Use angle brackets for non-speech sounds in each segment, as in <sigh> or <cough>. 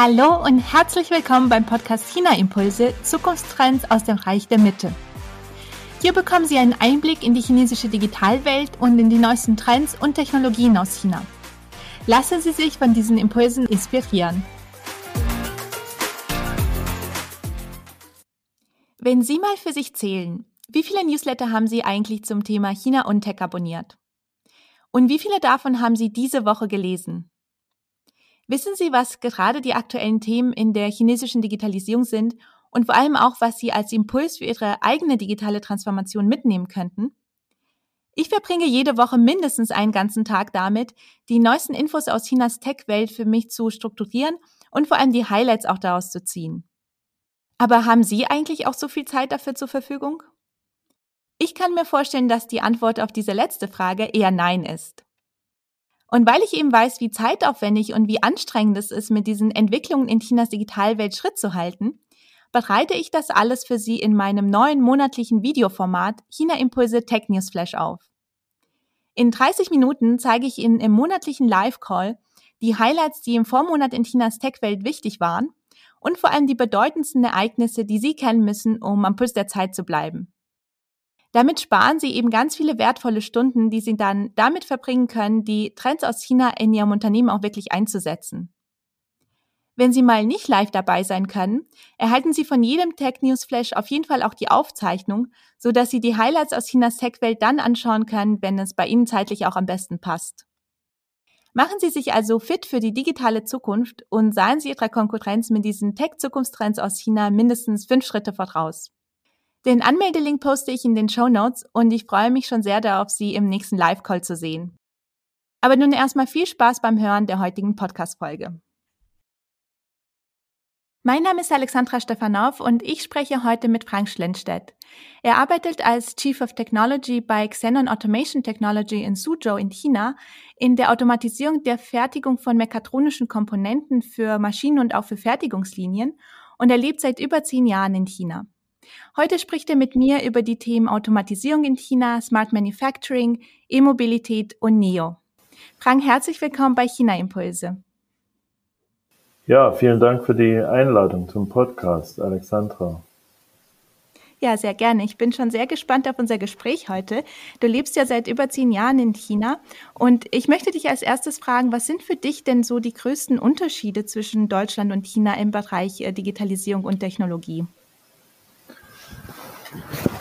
Hallo und herzlich willkommen beim Podcast China Impulse Zukunftstrends aus dem Reich der Mitte. Hier bekommen Sie einen Einblick in die chinesische Digitalwelt und in die neuesten Trends und Technologien aus China. Lassen Sie sich von diesen Impulsen inspirieren. Wenn Sie mal für sich zählen, wie viele Newsletter haben Sie eigentlich zum Thema China und Tech abonniert? Und wie viele davon haben Sie diese Woche gelesen? Wissen Sie, was gerade die aktuellen Themen in der chinesischen Digitalisierung sind und vor allem auch, was Sie als Impuls für Ihre eigene digitale Transformation mitnehmen könnten? Ich verbringe jede Woche mindestens einen ganzen Tag damit, die neuesten Infos aus Chinas Tech-Welt für mich zu strukturieren und vor allem die Highlights auch daraus zu ziehen. Aber haben Sie eigentlich auch so viel Zeit dafür zur Verfügung? Ich kann mir vorstellen, dass die Antwort auf diese letzte Frage eher Nein ist. Und weil ich eben weiß, wie zeitaufwendig und wie anstrengend es ist, mit diesen Entwicklungen in Chinas Digitalwelt Schritt zu halten, bereite ich das alles für Sie in meinem neuen monatlichen Videoformat China Impulse Tech News Flash auf. In 30 Minuten zeige ich Ihnen im monatlichen Live-Call die Highlights, die im Vormonat in Chinas Tech-Welt wichtig waren und vor allem die bedeutendsten Ereignisse, die Sie kennen müssen, um am Puls der Zeit zu bleiben. Damit sparen Sie eben ganz viele wertvolle Stunden, die Sie dann damit verbringen können, die Trends aus China in Ihrem Unternehmen auch wirklich einzusetzen. Wenn Sie mal nicht live dabei sein können, erhalten Sie von jedem Tech News Flash auf jeden Fall auch die Aufzeichnung, so dass Sie die Highlights aus Chinas Tech-Welt dann anschauen können, wenn es bei Ihnen zeitlich auch am besten passt. Machen Sie sich also fit für die digitale Zukunft und seien Sie Ihrer Konkurrenz mit diesen Tech-Zukunftstrends aus China mindestens fünf Schritte voraus. Den Anmeldelink poste ich in den Show Notes und ich freue mich schon sehr darauf, Sie im nächsten Live-Call zu sehen. Aber nun erstmal viel Spaß beim Hören der heutigen Podcast-Folge. Mein Name ist Alexandra Stefanov und ich spreche heute mit Frank Schlenstedt. Er arbeitet als Chief of Technology bei Xenon Automation Technology in Suzhou in China in der Automatisierung der Fertigung von mekatronischen Komponenten für Maschinen und auch für Fertigungslinien und er lebt seit über zehn Jahren in China. Heute spricht er mit mir über die Themen Automatisierung in China, Smart Manufacturing, E-Mobilität und NEO. Frank, herzlich willkommen bei China Impulse. Ja, vielen Dank für die Einladung zum Podcast, Alexandra. Ja, sehr gerne. Ich bin schon sehr gespannt auf unser Gespräch heute. Du lebst ja seit über zehn Jahren in China und ich möchte dich als erstes fragen, was sind für dich denn so die größten Unterschiede zwischen Deutschland und China im Bereich äh, Digitalisierung und Technologie?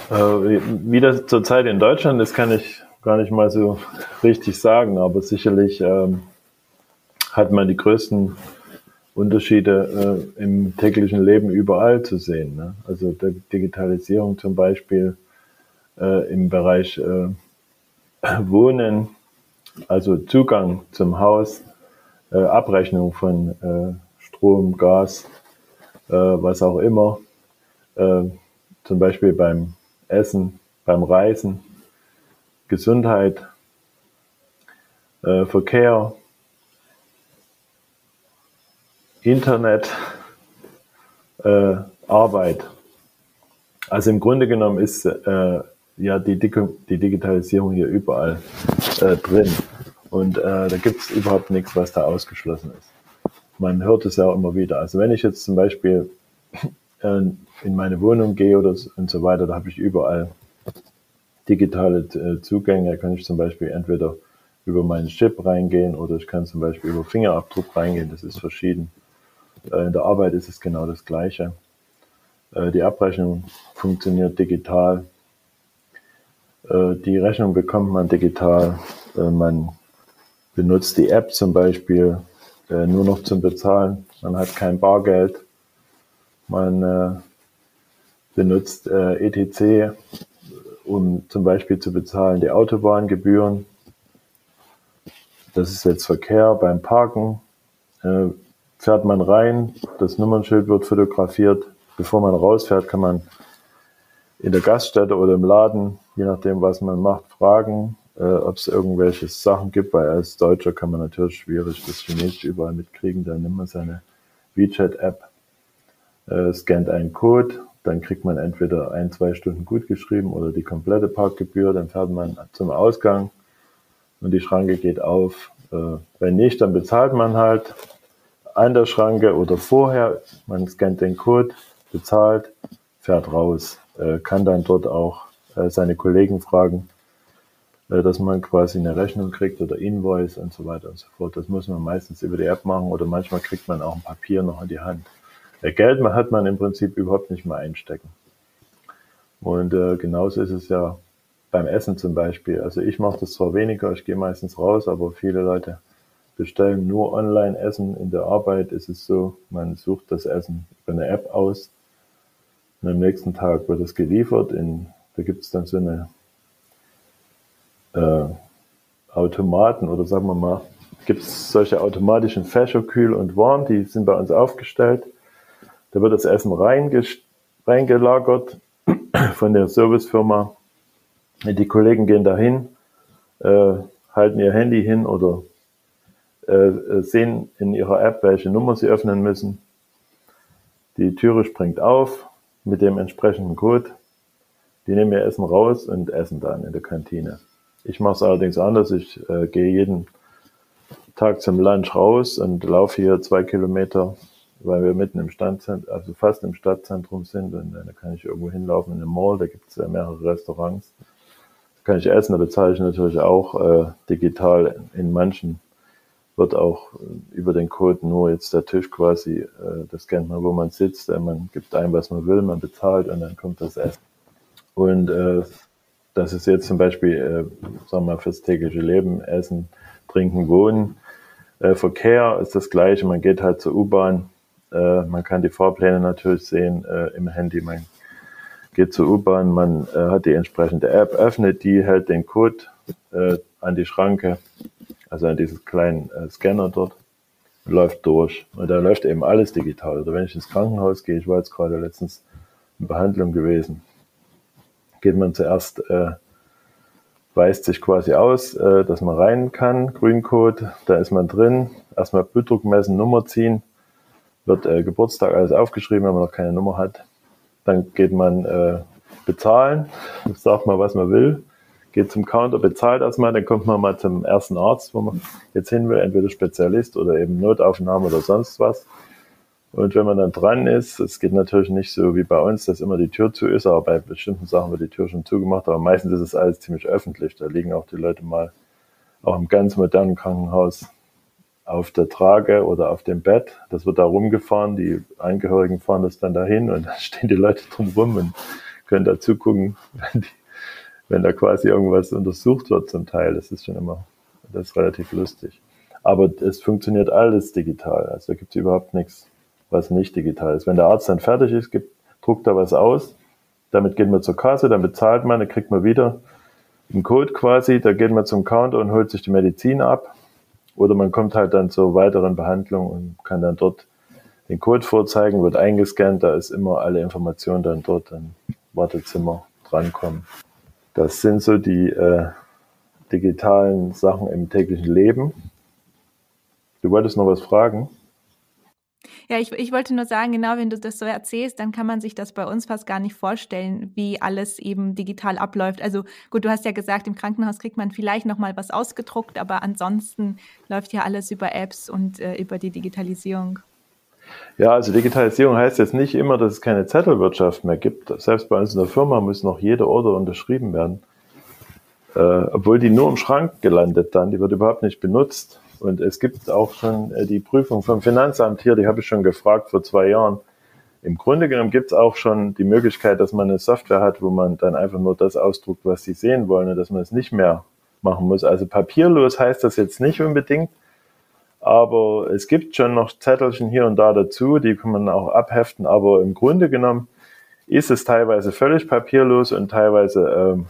Äh, wie das zurzeit in Deutschland ist, kann ich gar nicht mal so richtig sagen, aber sicherlich ähm, hat man die größten Unterschiede äh, im täglichen Leben überall zu sehen. Ne? Also die Digitalisierung zum Beispiel äh, im Bereich äh, Wohnen, also Zugang zum Haus, äh, Abrechnung von äh, Strom, Gas, äh, was auch immer, zum Beispiel beim Essen, beim Reisen, Gesundheit, äh, Verkehr, Internet, äh, Arbeit. Also im Grunde genommen ist äh, ja die, die, Digitalisierung hier überall äh, drin. Und äh, da gibt es überhaupt nichts, was da ausgeschlossen ist. Man hört es ja auch immer wieder. Also wenn ich jetzt zum Beispiel äh, in meine Wohnung gehe oder und so weiter, da habe ich überall digitale äh, Zugänge. Da kann ich zum Beispiel entweder über meinen Chip reingehen oder ich kann zum Beispiel über Fingerabdruck reingehen. Das ist verschieden. Äh, in der Arbeit ist es genau das Gleiche. Die Abrechnung funktioniert digital. Die Rechnung bekommt man digital. Man benutzt die App zum Beispiel nur noch zum Bezahlen. Man hat kein Bargeld. Man äh, benutzt äh, ETC, um zum Beispiel zu bezahlen die Autobahngebühren. Das ist jetzt Verkehr beim Parken. Äh, fährt man rein, das Nummernschild wird fotografiert. Bevor man rausfährt, kann man in der Gaststätte oder im Laden, je nachdem, was man macht, fragen, äh, ob es irgendwelche Sachen gibt, weil als Deutscher kann man natürlich schwierig das Chinesisch überall mitkriegen. Dann nimmt man seine WeChat-App äh, scannt einen Code, dann kriegt man entweder ein, zwei Stunden gut geschrieben oder die komplette Parkgebühr, dann fährt man zum Ausgang und die Schranke geht auf. Äh, wenn nicht, dann bezahlt man halt. an der Schranke oder vorher. Man scannt den Code, bezahlt, fährt raus, äh, kann dann dort auch äh, seine Kollegen fragen, äh, dass man quasi eine Rechnung kriegt oder Invoice und so weiter und so fort. Das muss man meistens über die App machen oder manchmal kriegt man auch ein Papier noch in die Hand. Geld hat man im Prinzip überhaupt nicht mehr einstecken. Und äh, genauso ist es ja beim Essen zum Beispiel. Also ich mache das zwar weniger, ich gehe meistens raus, aber viele Leute bestellen nur Online-Essen. In der Arbeit ist es so, man sucht das Essen über eine App aus und am nächsten Tag wird es geliefert. In, da gibt es dann so eine äh, Automaten oder sagen wir mal, gibt es solche automatischen Fächer, kühl und warm, die sind bei uns aufgestellt. Da wird das Essen reingelagert <clears throat> von der Servicefirma. Die Kollegen gehen dahin, äh, halten ihr Handy hin oder äh, sehen in ihrer App, welche Nummer sie öffnen müssen. Die Türe springt auf mit dem entsprechenden Code. Die nehmen ihr Essen raus und essen dann in der Kantine. Ich mache es allerdings anders. Ich äh, gehe jeden Tag zum Lunch raus und laufe hier zwei Kilometer, weil wir mitten im Stadtzentrum, also fast im Stadtzentrum sind. Und da kann ich irgendwo hinlaufen in eine Mall, da gibt es ja mehrere Restaurants. Da kann ich essen, da bezahle ich natürlich auch äh, digital in manchen wird auch äh, über den Code nur jetzt der Tisch quasi, äh, das kennt man, wo man sitzt, äh, man gibt ein, was man will, man bezahlt und dann kommt das Essen. Und äh, das ist jetzt zum Beispiel, äh, sagen wir mal, fürs tägliche Leben, Essen, Trinken, Wohnen. Äh, Verkehr ist das gleiche, man geht halt zur U-Bahn, äh, man kann die Fahrpläne natürlich sehen äh, im Handy, man geht zur U-Bahn, man äh, hat die entsprechende App, öffnet die, hält den Code äh, an die Schranke, also an diesen kleinen äh, Scanner dort, läuft durch. Und da läuft eben alles digital. Oder wenn ich ins Krankenhaus gehe, ich war jetzt gerade letztens in Behandlung gewesen, geht man zuerst, äh, weist sich quasi aus, dass man rein kann, Grüncode, da ist man drin, erstmal Blutdruck messen, Nummer ziehen, wird äh, Geburtstag alles aufgeschrieben, wenn man noch keine Nummer hat. Dann geht man äh, bezahlen, <laughs> sagt mal, was man will, geht zum Counter, bezahlt erstmal, dann kommt man mal zum ersten Arzt, wo man jetzt hin will, entweder Spezialist oder eben Notaufnahme oder sonst was. Und wenn man dann dran ist, es geht natürlich nicht so wie bei uns, dass immer die Tür zu ist, aber bei bestimmten Sachen wird die Tür schon zugemacht, aber meistens ist es alles ziemlich öffentlich. Da liegen auch die Leute mal auch im ganz modernen Krankenhaus auf der Trage oder auf dem Bett. Das wird da rumgefahren, die Angehörigen fahren das dann dahin und dann <laughs> stehen die Leute drumherum und können da zugucken, wenn die wenn da quasi irgendwas untersucht wird zum Teil. Das ist schon immer, das ist relativ lustig. Aber es funktioniert alles digital. Also da gibt es überhaupt nichts, was nicht digital ist. Wenn der Arzt dann fertig ist, gibt, druckt er was aus. Damit geht man zur Kasse, dann bezahlt man, dann kriegt man wieder einen Code quasi, da geht man zum Counter und holt sich die Medizin ab. Oder man kommt halt dann zur weiteren Behandlung und kann dann dort den Code vorzeigen, wird eingescannt, da ist immer alle Informationen dann dort im Wartezimmer drankommen. Das sind so die äh, digitalen Sachen im täglichen Leben. Du wolltest noch was fragen? Ja, ich, ich wollte nur sagen, genau, wenn du das so erzählst, dann kann man sich das bei uns fast gar nicht vorstellen, wie alles eben digital abläuft. Also gut, du hast ja gesagt, im Krankenhaus kriegt man vielleicht noch mal was ausgedruckt, aber ansonsten läuft ja alles über Apps und äh, über die Digitalisierung. Ja, also Digitalisierung heißt jetzt nicht immer, dass es keine Zettelwirtschaft mehr gibt. Selbst bei uns in der Firma muss noch jede Order unterschrieben werden. Äh, obwohl die nur im Schrank gelandet dann, die wird überhaupt nicht benutzt. Und es gibt auch schon äh, die Prüfung vom Finanzamt hier, die habe ich schon gefragt vor zwei Jahren. Im Grunde genommen gibt es auch schon die Möglichkeit, dass man eine Software hat, wo man dann einfach nur das ausdruckt, was sie sehen wollen und dass man es nicht mehr machen muss. Also papierlos heißt das jetzt nicht unbedingt, aber es gibt schon noch Zettelchen hier und da dazu, die kann man auch abheften. Aber im Grunde genommen ist es teilweise völlig papierlos und teilweise ähm,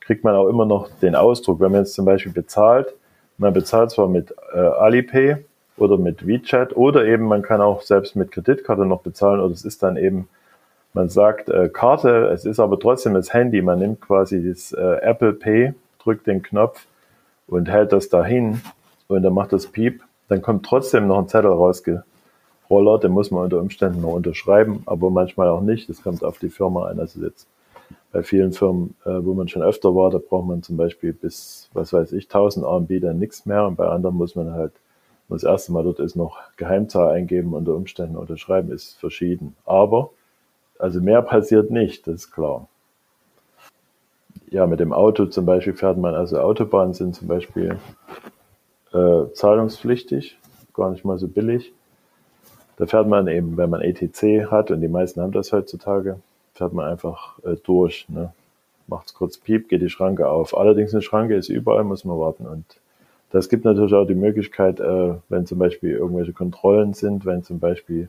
kriegt man auch immer noch den Ausdruck. Wenn man jetzt zum Beispiel bezahlt, man bezahlt zwar mit äh, Alipay oder mit WeChat oder eben man kann auch selbst mit Kreditkarte noch bezahlen oder es ist dann eben, man sagt äh, Karte, es ist aber trotzdem das Handy. Man nimmt quasi das äh, Apple Pay, drückt den Knopf und hält das dahin und dann macht das Piep dann kommt trotzdem noch ein Zettel rausgerollert, den muss man unter Umständen noch unterschreiben, aber manchmal auch nicht. Das kommt auf die Firma an. Also jetzt bei vielen Firmen, äh, wo man schon öfter war, da braucht man zum Beispiel bis, was weiß ich, 1000 RMB dann nichts mehr und bei anderen muss man halt das erste Mal dort ist noch Geheimzahl eingeben unter Umständen unterschreiben, ist verschieden. Aber, also mehr passiert nicht, das ist klar. Ja, mit dem Auto zum Beispiel fährt man, also Autobahnen sind zum Beispiel äh, zahlungspflichtig, gar nicht mal so billig. Da fährt man eben, wenn man ETC hat, und die meisten haben das heutzutage, fährt man einfach äh, durch. Ne? Macht es kurz Piep, geht die Schranke auf. Allerdings eine Schranke ist überall, muss man warten. Und das gibt natürlich auch die Möglichkeit, äh, wenn zum Beispiel irgendwelche Kontrollen sind, wenn zum Beispiel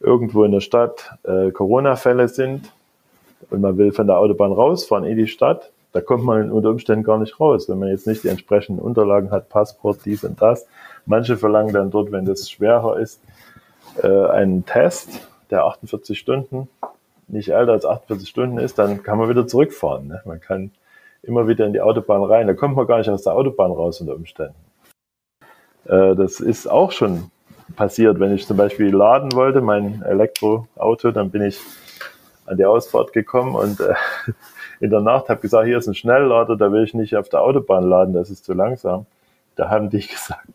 irgendwo in der Stadt äh, Corona-Fälle sind und man will von der Autobahn rausfahren in die Stadt, da kommt man unter Umständen gar nicht raus, wenn man jetzt nicht die entsprechenden Unterlagen hat, Passport, dies und das. Manche verlangen dann dort, wenn das schwerer ist, äh, einen Test, der 48 Stunden, nicht älter als 48 Stunden ist, dann kann man wieder zurückfahren. Ne? Man kann immer wieder in die Autobahn rein. Da kommt man gar nicht aus der Autobahn raus unter Umständen. Äh, das ist auch schon passiert, wenn ich zum Beispiel laden wollte, mein Elektroauto, dann bin ich an die Ausfahrt gekommen und äh, <laughs> in der Nacht habe gesagt, hier ist ein Schnelllader, da will ich nicht auf der Autobahn laden, das ist zu langsam. Da haben die <laughs> gesagt,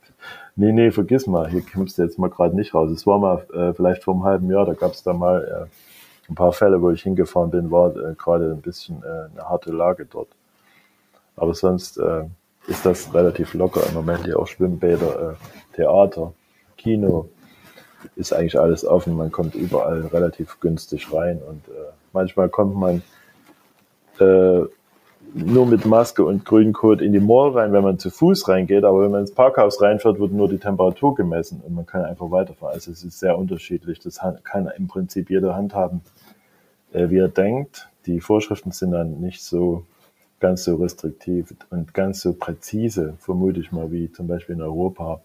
nee, nee, vergiss mal, hier kommst du jetzt mal gerade nicht raus. Es war mal äh, vielleicht vor einem halben Jahr, da gab es da mal äh, ein paar Fälle, wo ich hingefahren bin, war äh, gerade ein bisschen äh, eine harte Lage dort. Aber sonst äh, ist das relativ locker im Moment hier auch Schwimmbäder, äh, Theater, Kino, ist eigentlich alles offen. Man kommt überall relativ günstig rein und äh, manchmal kommt man äh, nur mit Maske und Grüncode in die Mall rein, wenn man zu Fuß reingeht, aber wenn man ins Parkhaus reinfährt, wird nur die Temperatur gemessen und man kann einfach weiterfahren. Also es ist sehr unterschiedlich. Das kann im Prinzip jeder handhaben, äh, wie er denkt. Die Vorschriften sind dann nicht so ganz so restriktiv und ganz so präzise, vermute ich mal, wie zum Beispiel in Europa.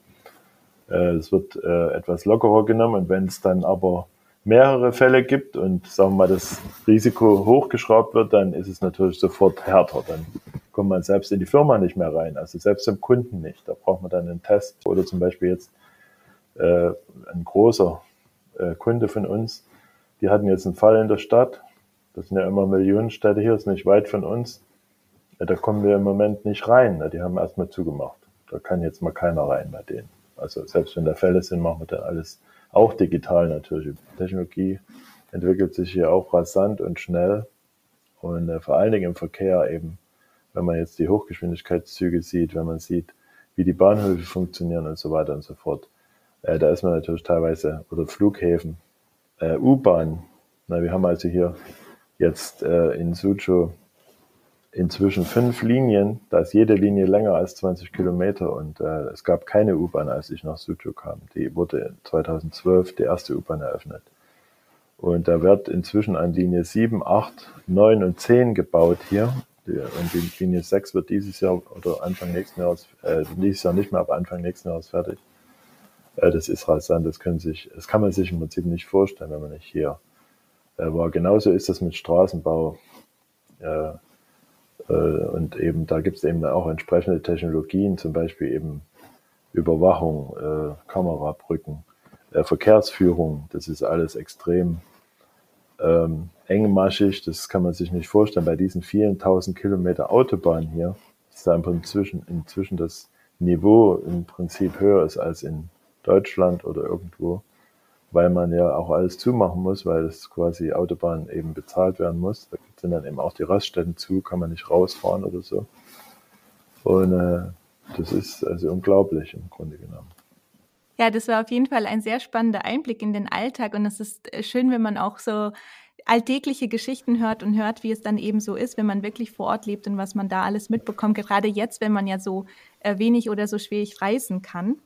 Äh, es wird äh, etwas lockerer genommen und wenn es dann aber mehrere Fälle gibt und sagen wir mal das Risiko hochgeschraubt wird, dann ist es natürlich sofort härter. Dann kommt man selbst in die Firma nicht mehr rein, also selbst zum Kunden nicht. Da braucht man dann einen Test oder zum Beispiel jetzt äh, ein großer äh, Kunde von uns, die hatten jetzt einen Fall in der Stadt. Das sind ja immer Millionenstädte hier, ist nicht weit von uns. Ja, da kommen wir im Moment nicht rein. Die haben erstmal zugemacht. Da kann jetzt mal keiner rein bei denen. Also selbst wenn da Fälle sind, machen wir dann alles auch digital natürlich. Technologie entwickelt sich hier auch rasant und schnell und äh, vor allen Dingen im Verkehr eben, wenn man jetzt die Hochgeschwindigkeitszüge sieht, wenn man sieht, wie die Bahnhöfe funktionieren und so weiter und so fort. Äh, da ist man natürlich teilweise, oder Flughäfen, äh, U-Bahn. wir haben also hier jetzt äh, in Suzhou inzwischen fünf Linien. Da ist jede Linie länger als 20 Kilometer und äh, es gab keine U-Bahn, als ich nach Suzhou kam. Die wurde 2012 die erste U-Bahn eröffnet. Und da wird inzwischen an Linie 7, 8, 9 und 10 gebaut hier. Und die Linie 6 wird dieses Jahr oder Anfang nächsten Jahres, äh, dieses Jahr nicht mehr, aber Anfang nächsten Jahres fertig. Äh, das ist rasant, das, können sich, das kann man sich im Prinzip nicht vorstellen, wenn man nicht hier äh, war. Genauso ist das mit Straßenbau. Äh, und eben da gibt es eben auch entsprechende Technologien, zum Beispiel eben Überwachung, äh, Kamerabrücken, äh, Verkehrsführung. Das ist alles extrem ähm, engmaschig. Das kann man sich nicht vorstellen. Bei diesen vielen tausend Kilometer Autobahn hier ist da inzwischen, inzwischen das Niveau im Prinzip höher ist als in Deutschland oder irgendwo weil man ja auch alles zumachen muss, weil es quasi Autobahn eben bezahlt werden muss. Da sind dann eben auch die Raststätten zu, kann man nicht rausfahren oder so. Und äh, das ist also unglaublich im Grunde genommen. Ja, das war auf jeden Fall ein sehr spannender Einblick in den Alltag und es ist äh, schön, wenn man auch so alltägliche Geschichten hört und hört, wie es dann eben so ist, wenn man wirklich vor Ort lebt und was man da alles mitbekommt, gerade jetzt, wenn man ja so äh, wenig oder so schwierig reisen kann.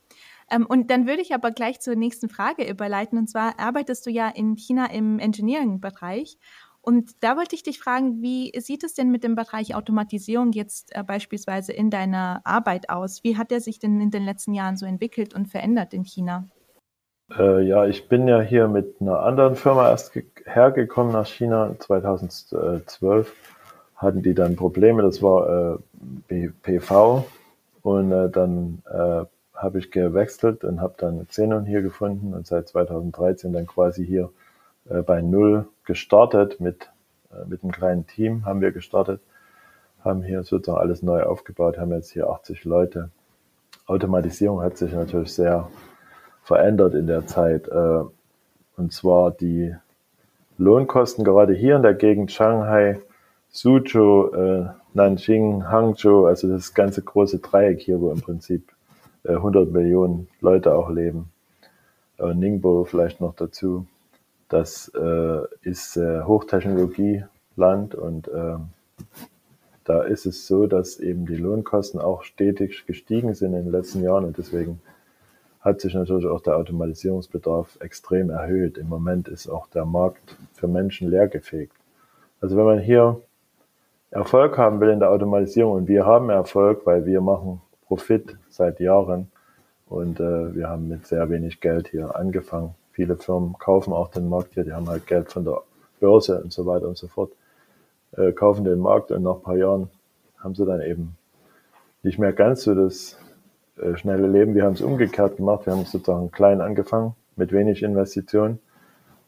Ähm, und dann würde ich aber gleich zur nächsten Frage überleiten. Und zwar arbeitest du ja in China im Engineering-Bereich. Und da wollte ich dich fragen, wie sieht es denn mit dem Bereich Automatisierung jetzt äh, beispielsweise in deiner Arbeit aus? Wie hat er sich denn in den letzten Jahren so entwickelt und verändert in China? Äh, ja, ich bin ja hier mit einer anderen Firma erst hergekommen nach China 2012. Hatten die dann Probleme, das war äh, PV. Und äh, dann äh, habe ich gewechselt und habe dann Xenon hier gefunden und seit 2013 dann quasi hier äh, bei Null gestartet mit, äh, mit einem kleinen Team haben wir gestartet, haben hier sozusagen alles neu aufgebaut, haben jetzt hier 80 Leute Automatisierung hat sich natürlich sehr verändert in der Zeit. Äh, und zwar die Lohnkosten gerade hier in der Gegend Shanghai, Suzhou, Nanjing, Hangzhou, also das ganze große Dreieck hier, wo im Prinzip 100 Millionen Leute auch leben. Ningbo vielleicht noch dazu. Das ist Hochtechnologieland und ähm, da ist es so, dass eben die Lohnkosten auch stetig gestiegen sind in den letzten Jahren und deswegen hat sich natürlich auch der Automatisierungsbedarf extrem erhöht. Im Moment ist auch der Markt für Menschen leergefegt. Also wenn man hier Erfolg haben will in der Automatisierung und wir haben Erfolg, weil wir machen Profit seit Jahren und äh, wir haben mit sehr wenig Geld hier angefangen. Viele Firmen kaufen auch den Markt hier, die haben halt Geld von der Börse und so weiter und so fort äh, kaufen den Markt und nach ein paar Jahren haben sie dann eben nicht mehr ganz so das äh, schnelle Leben. Wir haben es umgekehrt gemacht. Wir haben sozusagen klein angefangen mit wenig Investitionen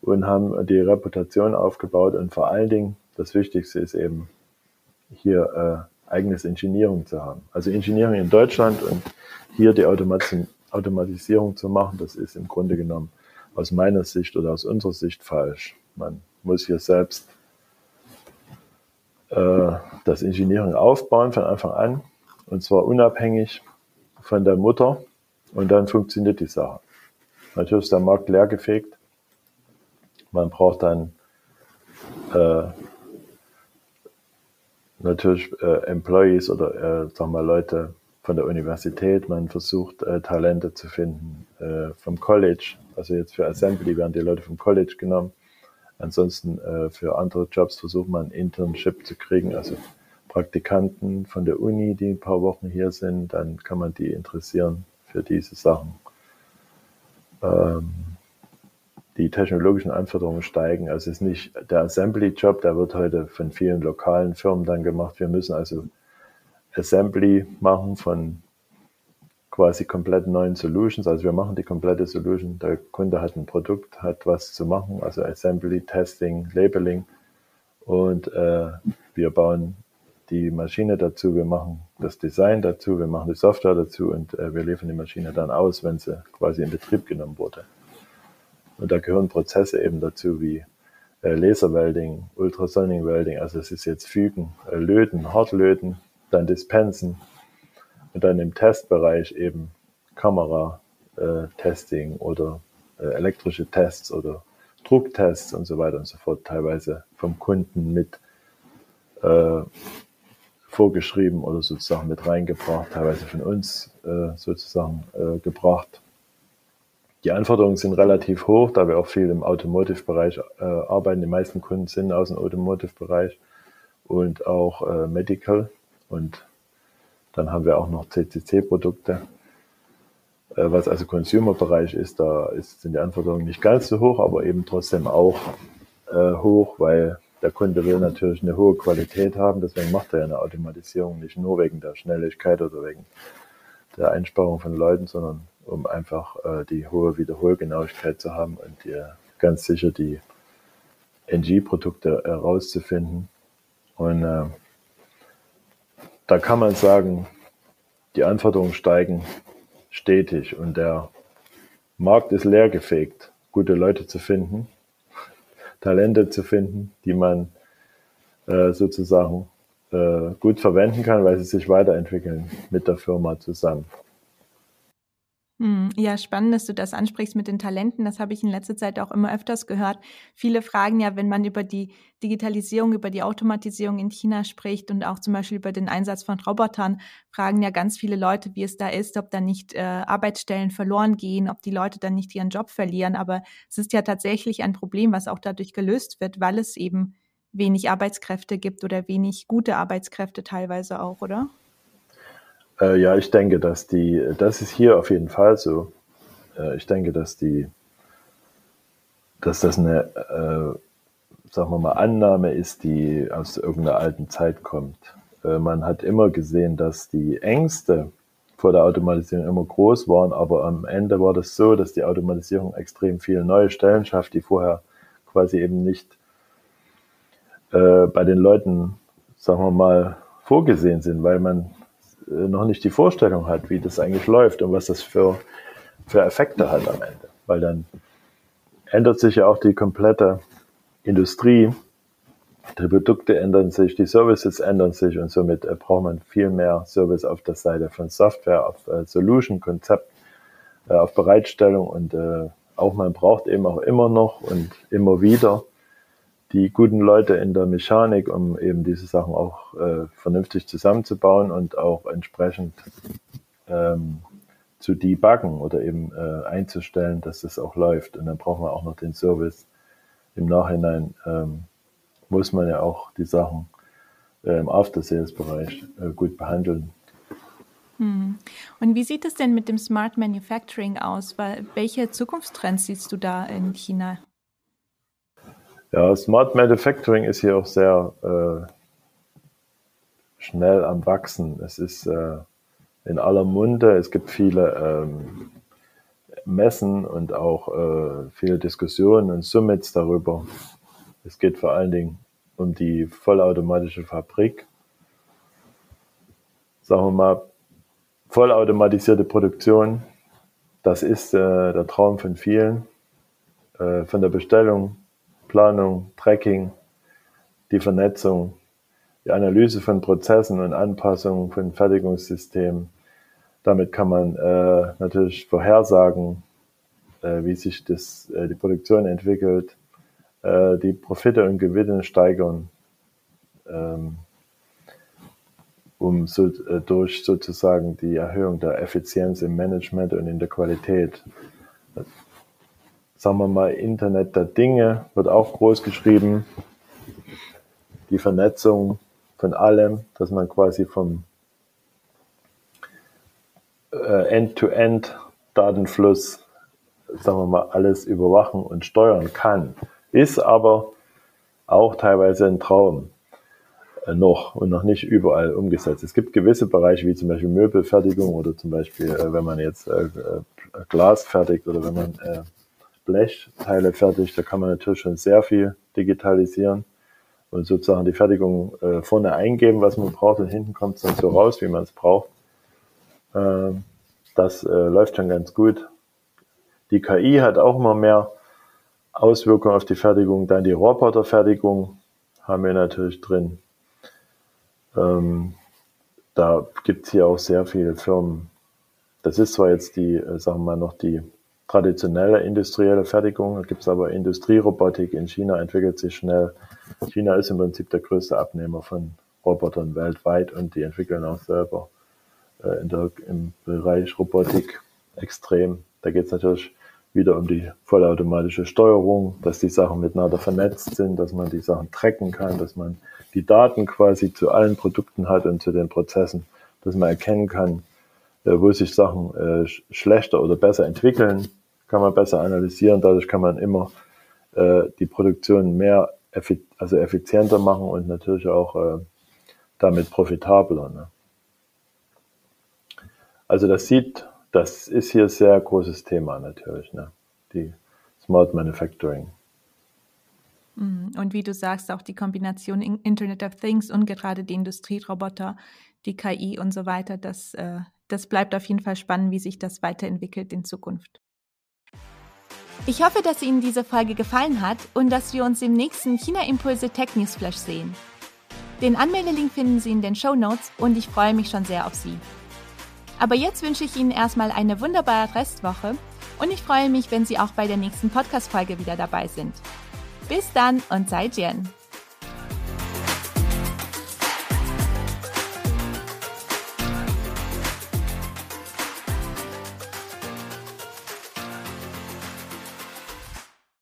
und haben die Reputation aufgebaut und vor allen Dingen das Wichtigste ist eben hier äh, eigenes Engineering zu haben. Also Engineering in Deutschland und hier die Automatis Automatisierung zu machen, das ist im Grunde genommen aus meiner Sicht oder aus unserer Sicht falsch. Man muss hier selbst äh, das Engineering aufbauen von Anfang an und zwar unabhängig von der Mutter und dann funktioniert die Sache. Natürlich ist der Markt leergefegt. Man braucht dann äh, natürlich äh, Employees oder äh, sagen wir Leute von der Universität. Man versucht äh, Talente zu finden äh, vom College. Also jetzt für Assembly werden die Leute vom College genommen. Ansonsten äh, für andere Jobs versucht man ein Internship zu kriegen, also Praktikanten von der Uni, die ein paar Wochen hier sind, dann kann man die interessieren für diese Sachen. Ähm, die technologischen Anforderungen steigen. Also es ist nicht der Assembly-Job, der wird heute von vielen lokalen Firmen dann gemacht. Wir müssen also Assembly machen von quasi komplett neuen Solutions. Also wir machen die komplette Solution. Der Kunde hat ein Produkt, hat was zu machen, also Assembly, Testing, Labeling. Und äh, wir bauen die Maschine dazu, wir machen das Design dazu, wir machen die Software dazu und äh, wir liefern die Maschine dann aus, wenn sie quasi in Betrieb genommen wurde. Und da gehören Prozesse eben dazu wie äh, Laserwelding, Ultrasonic Welding, also es ist jetzt Fügen, äh, Löten, Hartlöten, dann Dispensen, und dann im Testbereich eben Kamera-Testing äh, oder äh, elektrische Tests oder Drucktests und so weiter und so fort, teilweise vom Kunden mit äh, vorgeschrieben oder sozusagen mit reingebracht, teilweise von uns äh, sozusagen äh, gebracht. Die Anforderungen sind relativ hoch, da wir auch viel im Automotive-Bereich äh, arbeiten. Die meisten Kunden sind aus dem Automotive-Bereich und auch Medical. Und dann haben wir auch noch CCC-Produkte, äh, was also Consumer-Bereich ist. Da ist, sind die Anforderungen nicht ganz so hoch, aber eben trotzdem auch äh, hoch, weil der Kunde will natürlich eine hohe Qualität haben. Deswegen macht er ja eine Automatisierung nicht nur wegen der Schnelligkeit oder wegen der Einsparung von Leuten, sondern um einfach äh, die hohe Wiederholgenauigkeit zu haben und die, ganz sicher die NG-Produkte herauszufinden. Und äh, da kann man sagen, die Anforderungen steigen stetig und der Markt ist leergefegt, gute Leute zu finden, Talente zu finden, die man äh, sozusagen äh, gut verwenden kann, weil sie sich weiterentwickeln mit der Firma zusammen. Hm, ja, spannend, dass du das ansprichst mit den Talenten. Das habe ich in letzter Zeit auch immer öfters gehört. Viele fragen ja, wenn man über die Digitalisierung, über die Automatisierung in China spricht und auch zum Beispiel über den Einsatz von Robotern, fragen ja ganz viele Leute, wie es da ist, ob da nicht äh, Arbeitsstellen verloren gehen, ob die Leute dann nicht ihren Job verlieren. Aber es ist ja tatsächlich ein Problem, was auch dadurch gelöst wird, weil es eben wenig Arbeitskräfte gibt oder wenig gute Arbeitskräfte teilweise auch, oder? Äh, ja, ich denke, dass die, das ist hier auf jeden Fall so. Äh, ich denke, dass die, dass das eine, äh, sagen wir mal, Annahme ist, die aus irgendeiner alten Zeit kommt. Äh, man hat immer gesehen, dass die Ängste vor der Automatisierung immer groß waren, aber am Ende war das so, dass die Automatisierung extrem viele neue Stellen schafft, die vorher quasi eben nicht äh, bei den Leuten, sagen wir mal, vorgesehen sind, weil man noch nicht die Vorstellung hat, wie das eigentlich läuft und was das für, für Effekte hat am Ende. Weil dann ändert sich ja auch die komplette Industrie. Die Produkte ändern sich, die Services ändern sich und somit äh, braucht man viel mehr Service auf der Seite von Software, auf äh, Solution, Konzept, äh, auf Bereitstellung und äh, auch man braucht eben auch immer noch und immer wieder die guten Leute in der Mechanik, um eben diese Sachen auch äh, vernünftig zusammenzubauen und auch entsprechend ähm, zu debuggen oder eben äh, einzustellen, dass das auch läuft. Und dann brauchen wir auch noch den Service. Im Nachhinein ähm, muss man ja auch die Sachen äh, im After-Sales-Bereich gut behandeln. Hm. Und wie sieht es denn mit dem Smart Manufacturing aus? Welche Zukunftstrends siehst du da in China? Ja, Smart Manufacturing ist hier auch sehr äh, schnell am Wachsen. Es ist äh, in aller Munde. Es gibt viele ähm, Messen und auch äh, viele Diskussionen und Summits darüber. Es geht vor allen Dingen um die vollautomatische Fabrik. Sagen wir mal, vollautomatisierte Produktion, das ist äh, der Traum von vielen. Äh, von der Bestellung Planung, Tracking, die Vernetzung, die Analyse von Prozessen und Anpassung von Fertigungssystemen. Damit kann man äh, natürlich vorhersagen, äh, wie sich das, äh, die Produktion entwickelt, äh, die Profite und Gewinne steigern, ähm, um so, äh, durch sozusagen die Erhöhung der Effizienz im Management und in der Qualität sagen wir mal, Internet der Dinge wird auch groß geschrieben. Die Vernetzung von allem, dass man quasi vom äh, End-to-End-Datenfluss, sagen wir mal, alles überwachen und steuern kann, ist aber auch teilweise ein Traum äh, noch und noch nicht überall umgesetzt. Es gibt gewisse Bereiche wie zum Beispiel Möbelfertigung oder zum Beispiel, äh, wenn man jetzt Glas fertigt oder wenn man Blechteile fertig. Da kann man natürlich schon sehr viel digitalisieren und sozusagen die Fertigung äh, vorne eingeben, was man braucht und hinten kommt es dann so raus, wie man es braucht. Ähm, das äh, läuft schon ganz gut. Die KI hat auch immer mehr Auswirkungen auf die Fertigung. Dann die Roboterfertigung haben wir natürlich drin. Ähm, da gibt es hier auch sehr viele Firmen. Das ist zwar jetzt die, äh, sagen wir mal, noch die traditionelle industrielle Fertigung. Da gibt es aber Industrierobotik. In China entwickelt sich schnell. China ist im Prinzip der größte Abnehmer von Robotern weltweit und die entwickeln auch selber äh, der, im Bereich Robotik extrem. Da geht es natürlich wieder um die vollautomatische Steuerung, dass die Sachen miteinander vernetzt sind, dass man die Sachen tracken kann, dass man die Daten quasi zu allen Produkten hat und zu den Prozessen, dass man erkennen kann, wo sich Sachen äh, schlechter oder besser entwickeln, kann man besser analysieren. Dadurch kann man immer äh, die Produktion mehr effi also effizienter machen und natürlich auch äh, damit profitabler. Ne? Also das sieht, das ist hier sehr großes Thema natürlich, ne? die Smart Manufacturing. Mhm. Und wie du sagst, auch die Kombination Internet of Things und gerade die Industrieroboter, die KI und so weiter, das äh, das bleibt auf jeden Fall spannend, wie sich das weiterentwickelt in Zukunft. Ich hoffe, dass Ihnen diese Folge gefallen hat und dass wir uns im nächsten China Impulse Tech News Flash sehen. Den Anmeldelink finden Sie in den Show Notes und ich freue mich schon sehr auf Sie. Aber jetzt wünsche ich Ihnen erstmal eine wunderbare Restwoche und ich freue mich, wenn Sie auch bei der nächsten Podcast-Folge wieder dabei sind. Bis dann und sei Jen!